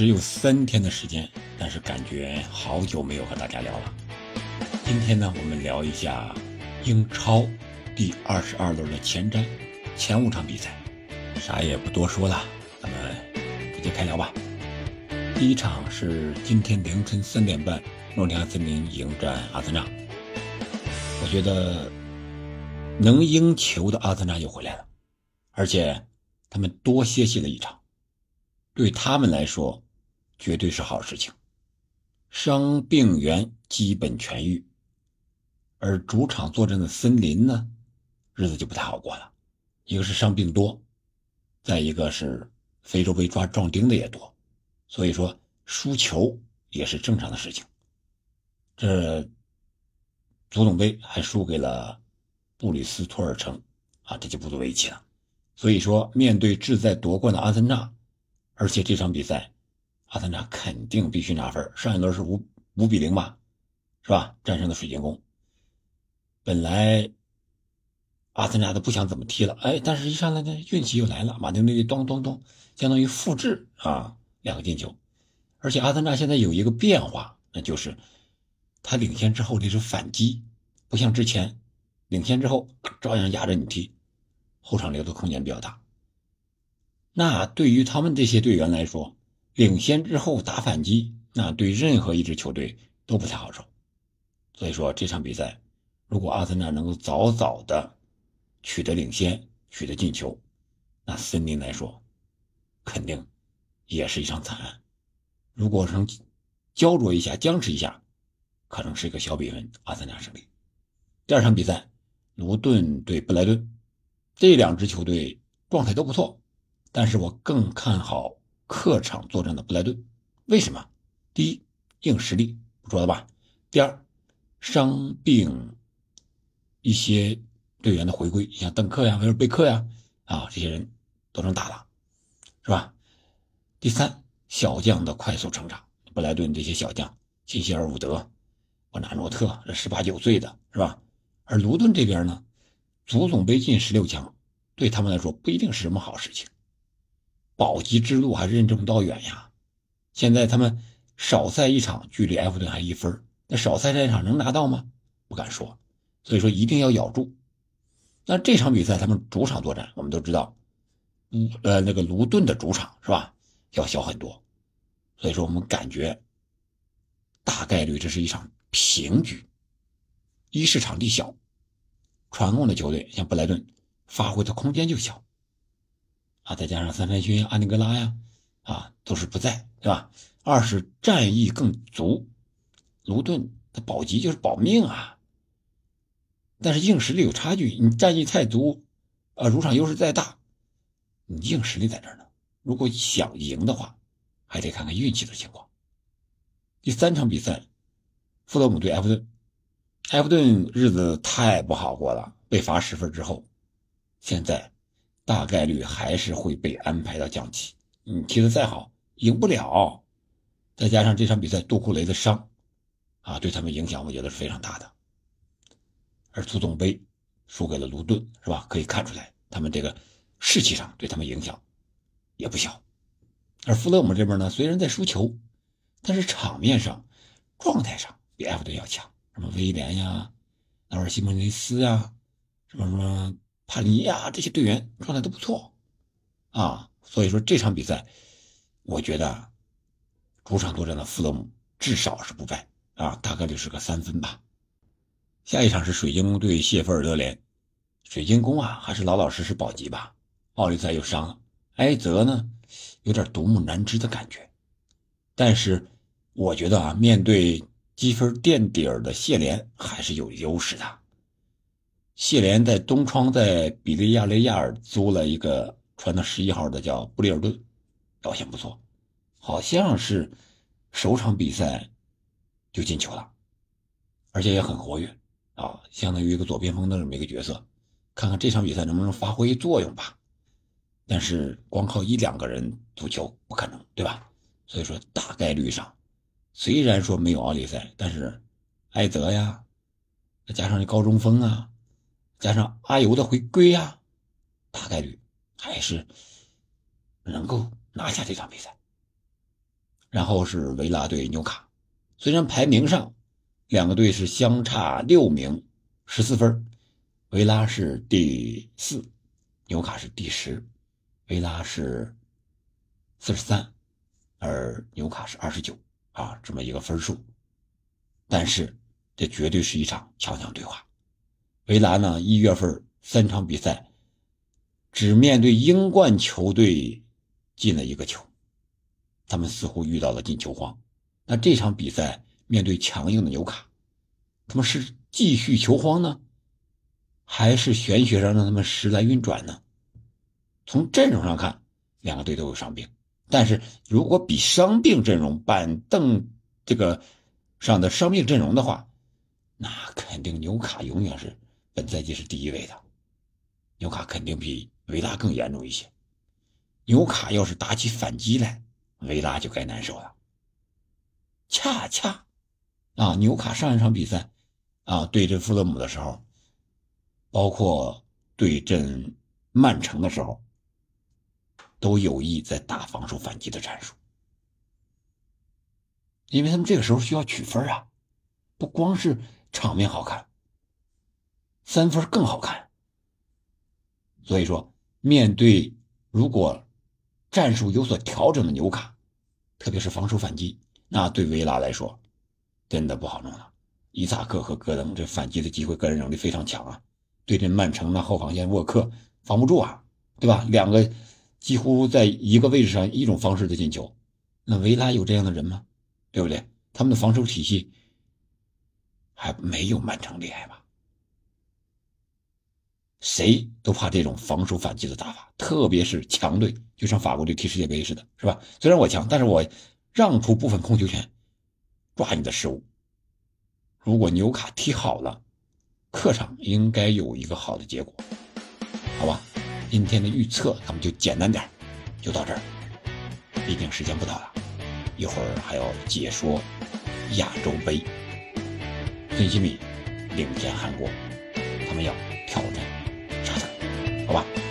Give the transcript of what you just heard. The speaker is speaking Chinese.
只有三天的时间，但是感觉好久没有和大家聊了。今天呢，我们聊一下英超第二十二轮的前瞻，前五场比赛，啥也不多说了，咱们直接开聊吧。第一场是今天凌晨三点半，诺丁汉森林迎战阿森纳。我觉得能赢球的阿森纳又回来了，而且他们多歇息了一场。对他们来说，绝对是好事情。伤病员基本痊愈，而主场作战的森林呢，日子就不太好过了。一个是伤病多，再一个是非洲杯抓壮丁的也多，所以说输球也是正常的事情。这足总杯还输给了布里斯托尔城，啊，这就不足为奇了。所以说，面对志在夺冠的阿森纳。而且这场比赛，阿森纳肯定必须拿分。上一轮是五五比零吧，是吧？战胜了水晶宫。本来阿森纳都不想怎么踢了，哎，但是一上来呢，运气又来了，马丁内利咚咚咚，相当于复制啊两个进球。而且阿森纳现在有一个变化，那就是他领先之后这是反击，不像之前领先之后照样压着你踢，后场留的空间比较大。那对于他们这些队员来说，领先之后打反击，那对任何一支球队都不太好受。所以说这场比赛，如果阿森纳能够早早的取得领先，取得进球，那森林来说，肯定也是一场惨案。如果能焦灼一下、僵持一下，可能是一个小比分，阿森纳胜利。第二场比赛，卢顿对布莱顿，这两支球队状态都不错。但是我更看好客场作战的布莱顿，为什么？第一，硬实力不说了吧。第二，伤病一些队员的回归，像邓克呀、维尔贝克呀，啊，这些人都能打了，是吧？第三，小将的快速成长，布莱顿这些小将，辛希尔伍德、沃纳诺特，这十八九岁的是吧？而卢顿这边呢，足总杯进十六强，对他们来说不一定是什么好事情。保级之路还任重道远呀！现在他们少赛一场，距离埃弗顿还一分，那少赛这一场能拿到吗？不敢说。所以说一定要咬住。那这场比赛他们主场作战，我们都知道，嗯呃那个卢顿的主场是吧？要小很多。所以说我们感觉大概率这是一场平局。一是场地小，传控的球队像布莱顿，发挥的空间就小。啊，再加上三山勋、安尼格拉呀，啊，都是不在，对吧？二是战役更足，卢顿他保级就是保命啊。但是硬实力有差距，你战役太足，啊，主场优势再大，你硬实力在这儿呢。如果想赢的话，还得看看运气的情况。第三场比赛，富勒姆对埃弗顿，埃弗顿日子太不好过了，被罚十分之后，现在。大概率还是会被安排到降级。你踢得再好，赢不了。再加上这场比赛杜库雷的伤，啊，对他们影响我觉得是非常大的。而足总杯输给了卢顿，是吧？可以看出来，他们这个士气上对他们影响也不小。而富勒姆这边呢，虽然在输球，但是场面上、状态上比埃弗顿要强。什么威廉呀、纳尔西莫尼斯呀，什么什么。帕尼亚这些队员状态都不错，啊，所以说这场比赛，我觉得主场作战的富勒姆至少是不败啊，大概率是个三分吧。下一场是水晶宫对谢菲尔德联，水晶宫啊还是老老实实保级吧。奥利赛又伤了，埃泽呢有点独木难支的感觉，但是我觉得啊，面对积分垫底儿的谢联还是有优势的。谢连在东窗在比利亚雷亚尔租了一个穿的十一号的叫布里尔顿，表现不错，好像是首场比赛就进球了，而且也很活跃啊，相当于一个左边锋的这么一个角色，看看这场比赛能不能发挥作用吧。但是光靠一两个人足球不可能，对吧？所以说大概率上，虽然说没有奥利赛，但是埃泽呀，再加上这高中锋啊。加上阿尤的回归呀，大概率还是能够拿下这场比赛。然后是维拉对纽卡。虽然排名上两个队是相差六名，十四分，维拉是第四，纽卡是第十，维拉是四十三，而纽卡是二十九啊，这么一个分数。但是这绝对是一场强强对话。维拉呢，一月份三场比赛。只面对英冠球队进了一个球，他们似乎遇到了进球荒。那这场比赛面对强硬的纽卡，他们是继续球荒呢，还是玄学上让他们时来运转呢？从阵容上看，两个队都有伤病，但是如果比伤病阵容板凳这个上的伤病阵容的话，那肯定纽卡永远是本赛季是第一位的，纽卡肯定比。维拉更严重一些，纽卡要是打起反击来，维拉就该难受了。恰恰，啊，纽卡上一场比赛，啊，对阵富勒姆的时候，包括对阵曼城的时候，都有意在打防守反击的战术，因为他们这个时候需要取分啊，不光是场面好看，三分更好看，所以说。面对如果战术有所调整的纽卡，特别是防守反击，那对维拉来说真的不好弄了。伊萨克和戈登这反击的机会，个人能力非常强啊。对阵曼城那后防线沃克防不住啊，对吧？两个几乎在一个位置上一种方式的进球，那维拉有这样的人吗？对不对？他们的防守体系还没有曼城厉害吧？谁都怕这种防守反击的打法，特别是强队，就像法国队踢世界杯似的，是吧？虽然我强，但是我让出部分控球权，抓你的失误。如果纽卡踢好了，客场应该有一个好的结果，好吧？今天的预测咱们就简单点，就到这儿。毕竟时间不早了，一会儿还要解说亚洲杯，孙兴慜领先韩国，他们要挑战。好吧。